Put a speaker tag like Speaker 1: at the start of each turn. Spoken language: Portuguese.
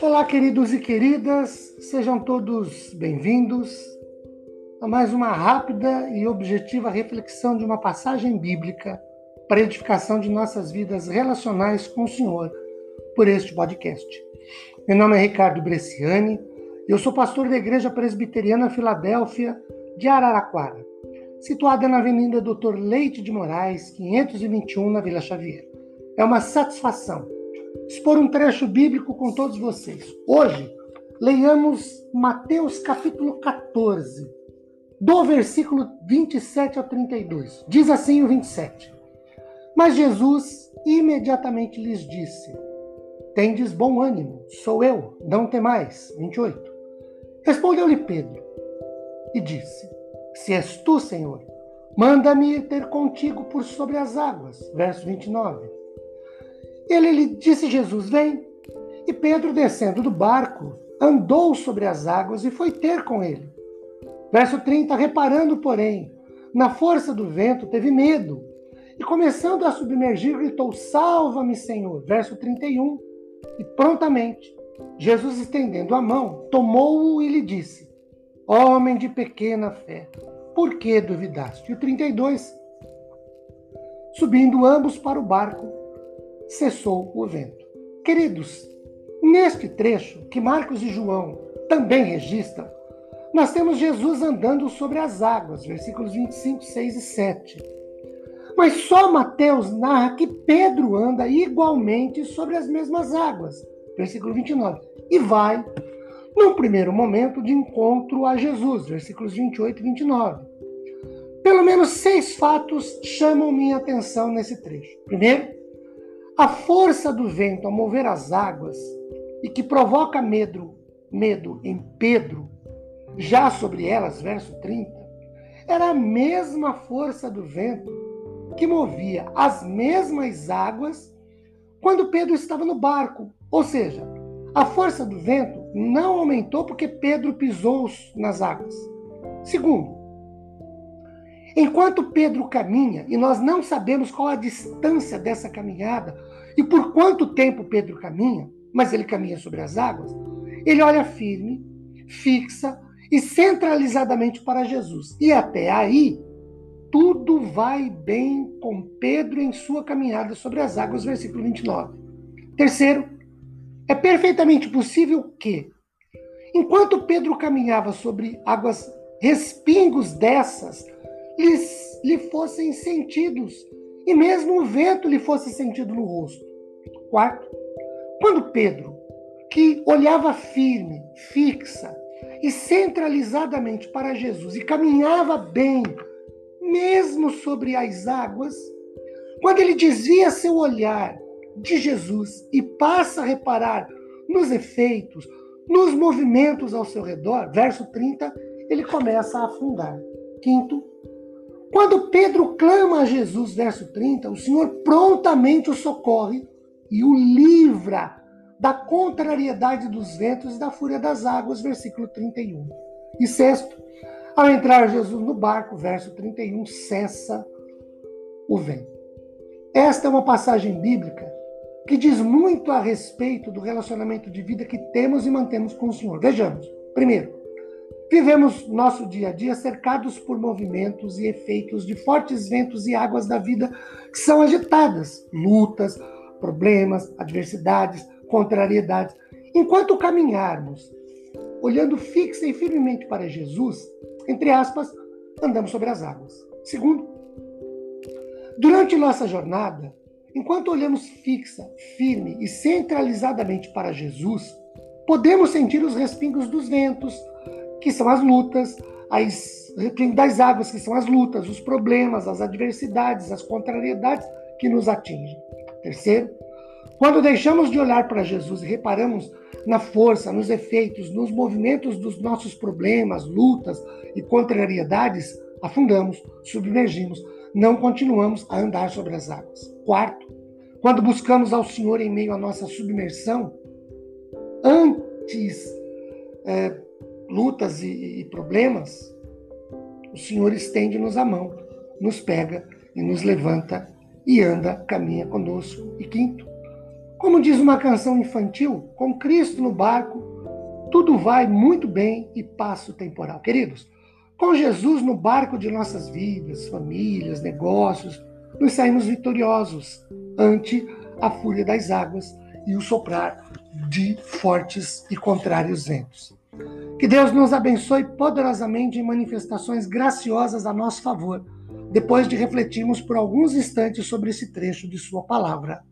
Speaker 1: Olá, queridos e queridas, sejam todos bem-vindos a mais uma rápida e objetiva reflexão de uma passagem bíblica para edificação de nossas vidas relacionais com o Senhor por este podcast. Meu nome é Ricardo Bresciani, eu sou pastor da Igreja Presbiteriana Filadélfia de Araraquara, situada na Avenida Doutor Leite de Moraes, 521, na Vila Xavier. É uma satisfação expor um trecho bíblico com todos vocês. Hoje, leiamos Mateus capítulo 14, do versículo 27 ao 32. Diz assim o 27. Mas Jesus imediatamente lhes disse: Tendes bom ânimo, sou eu, não temais. 28. Respondeu-lhe Pedro e disse: Se és tu, Senhor, manda-me ter contigo por sobre as águas. Verso 29. Ele lhe disse Jesus: Vem. E Pedro, descendo do barco, andou sobre as águas e foi ter com ele. Verso 30, reparando, porém, na força do vento, teve medo. E começando a submergir, gritou: Salva-me, Senhor. Verso 31. E prontamente, Jesus, estendendo a mão, tomou-o e lhe disse: Homem de pequena fé, por que duvidaste? E o 32. Subindo ambos para o barco, cessou o vento. Queridos, neste trecho que Marcos e João também registram, nós temos Jesus andando sobre as águas, versículos 25, 6 e 7. Mas só Mateus narra que Pedro anda igualmente sobre as mesmas águas, versículo 29, e vai, num primeiro momento, de encontro a Jesus, versículos 28 e 29. Pelo menos seis fatos chamam minha atenção nesse trecho. Primeiro, a força do vento a mover as águas e que provoca medo, medo em Pedro, já sobre elas, verso 30, era a mesma força do vento que movia as mesmas águas quando Pedro estava no barco. Ou seja, a força do vento não aumentou porque Pedro pisou nas águas. Segundo, Enquanto Pedro caminha, e nós não sabemos qual a distância dessa caminhada e por quanto tempo Pedro caminha, mas ele caminha sobre as águas, ele olha firme, fixa e centralizadamente para Jesus. E até aí, tudo vai bem com Pedro em sua caminhada sobre as águas, versículo 29. Terceiro, é perfeitamente possível que, enquanto Pedro caminhava sobre águas respingos dessas, lhes, lhe fossem sentidos, e mesmo o vento lhe fosse sentido no rosto. Quarto, quando Pedro, que olhava firme, fixa e centralizadamente para Jesus e caminhava bem, mesmo sobre as águas, quando ele desvia seu olhar de Jesus e passa a reparar nos efeitos, nos movimentos ao seu redor, verso 30, ele começa a afundar. Quinto, quando Pedro clama a Jesus, verso 30, o Senhor prontamente o socorre e o livra da contrariedade dos ventos e da fúria das águas, versículo 31. E sexto, ao entrar Jesus no barco, verso 31, cessa o vento. Esta é uma passagem bíblica que diz muito a respeito do relacionamento de vida que temos e mantemos com o Senhor. Vejamos. Primeiro, Vivemos nosso dia a dia cercados por movimentos e efeitos de fortes ventos e águas da vida que são agitadas, lutas, problemas, adversidades, contrariedades. Enquanto caminharmos, olhando fixa e firmemente para Jesus, entre aspas, andamos sobre as águas. Segundo, durante nossa jornada, enquanto olhamos fixa, firme e centralizadamente para Jesus, podemos sentir os respingos dos ventos, que são as lutas, as das águas, que são as lutas, os problemas, as adversidades, as contrariedades que nos atingem. Terceiro, quando deixamos de olhar para Jesus e reparamos na força, nos efeitos, nos movimentos dos nossos problemas, lutas e contrariedades, afundamos, submergimos, não continuamos a andar sobre as águas. Quarto, quando buscamos ao Senhor em meio à nossa submersão, antes é, lutas e, e problemas, o Senhor estende-nos a mão, nos pega e nos levanta e anda, caminha conosco. E quinto, como diz uma canção infantil, com Cristo no barco, tudo vai muito bem e passa o temporal. Queridos, com Jesus no barco de nossas vidas, famílias, negócios, nos saímos vitoriosos ante a fúria das águas e o soprar de fortes e contrários ventos. Que Deus nos abençoe poderosamente em manifestações graciosas a nosso favor, depois de refletirmos por alguns instantes sobre esse trecho de Sua palavra.